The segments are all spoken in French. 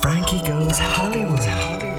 Frankie Goes Hollywood.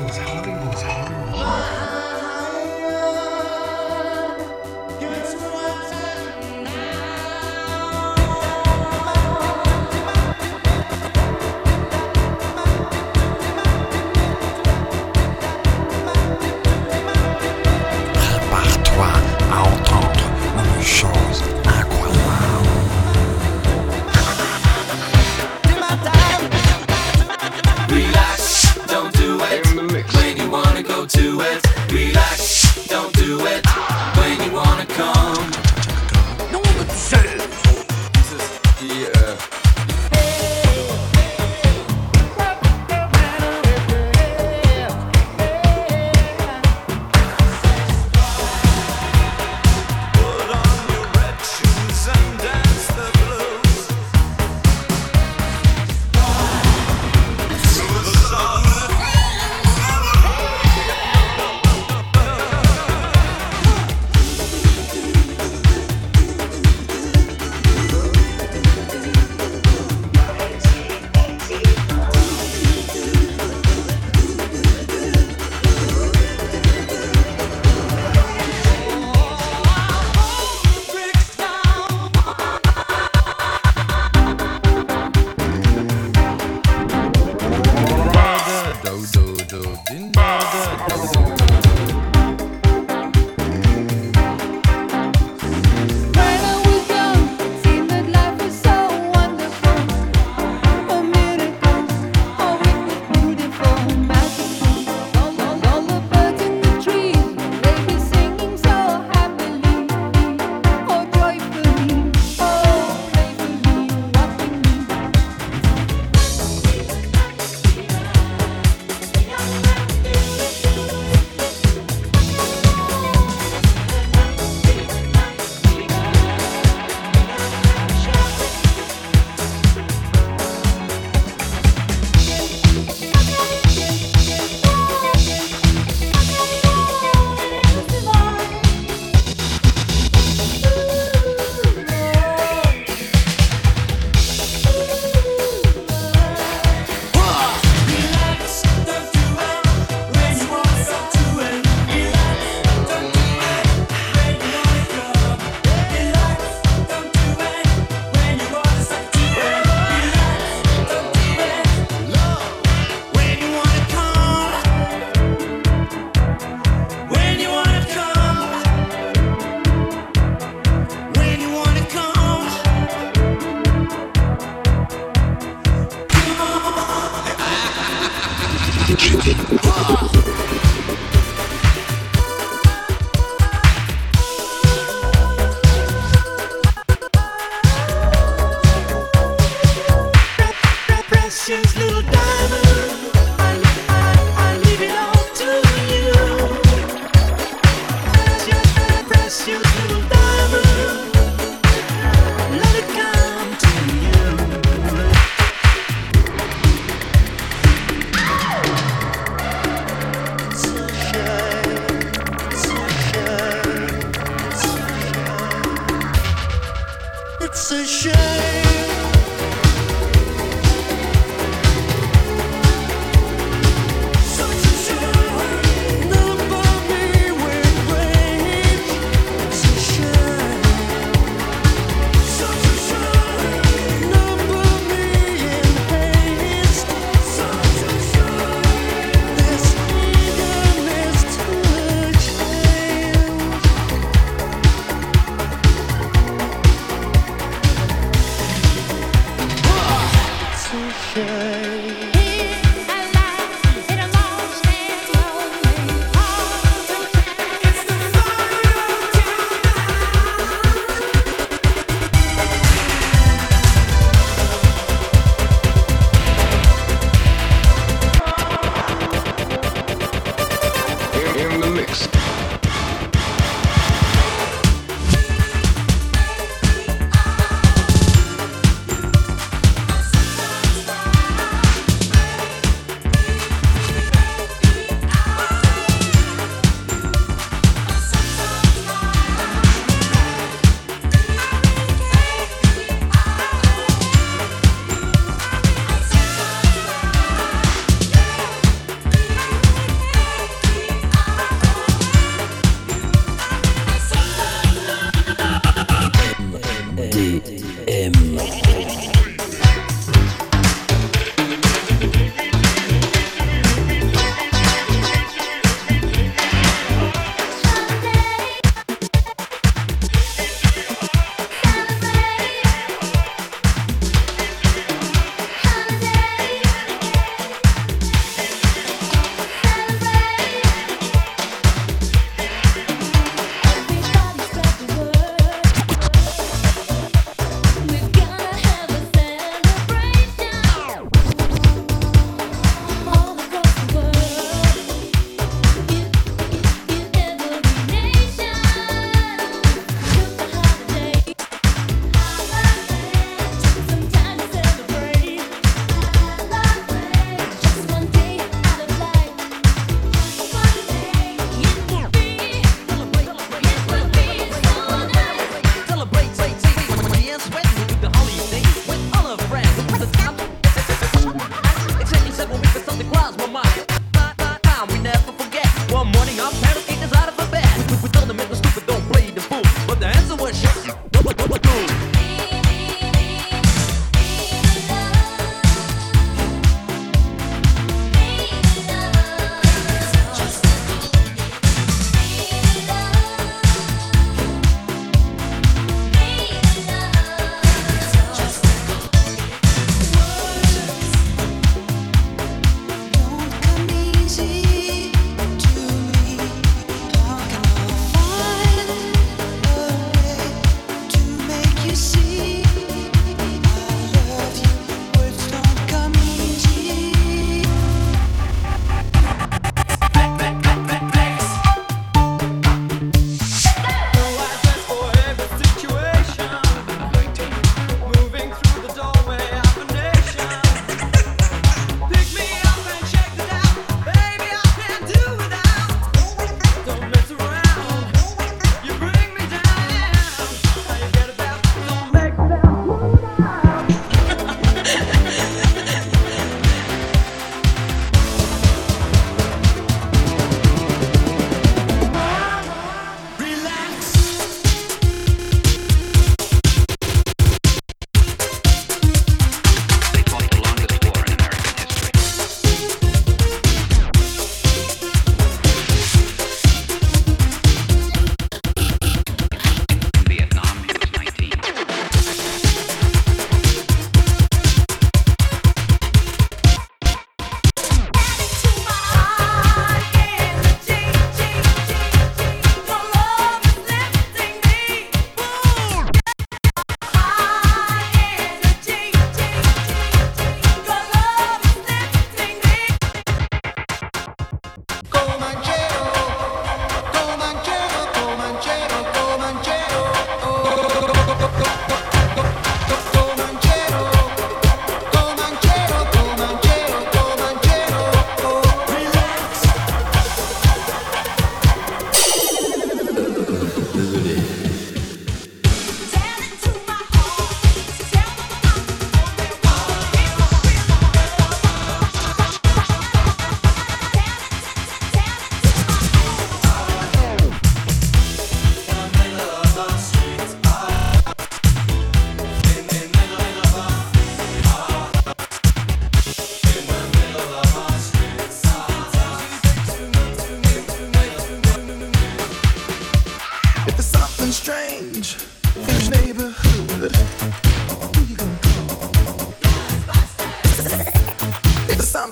shame.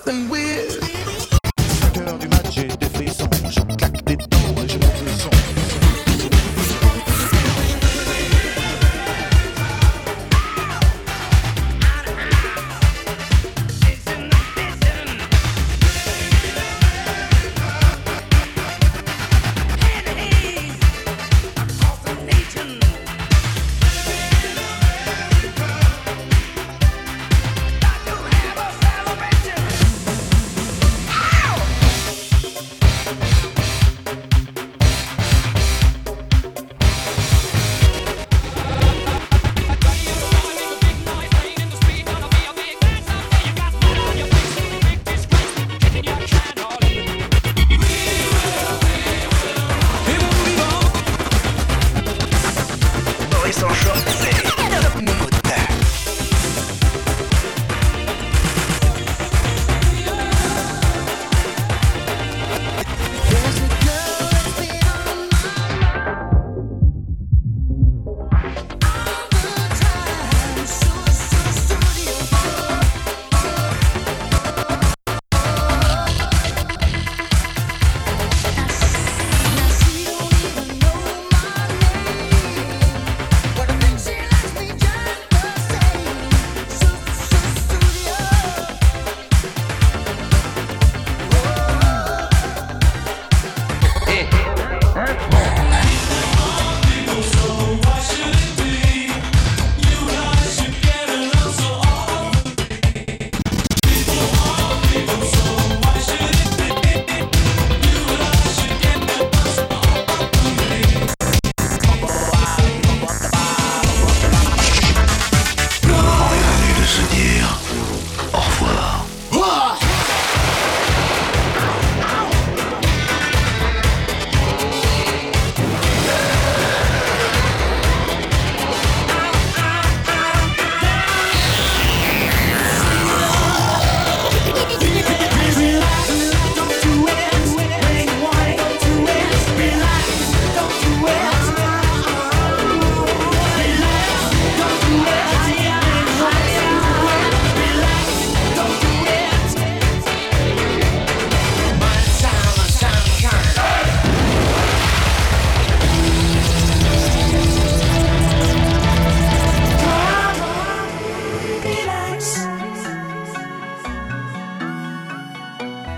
And we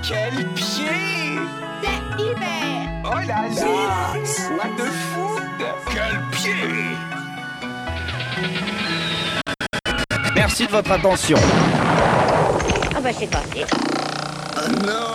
Quel pied Oh là là What the foot Quel pied? Merci de votre attention. Ah bah c'est parti. No.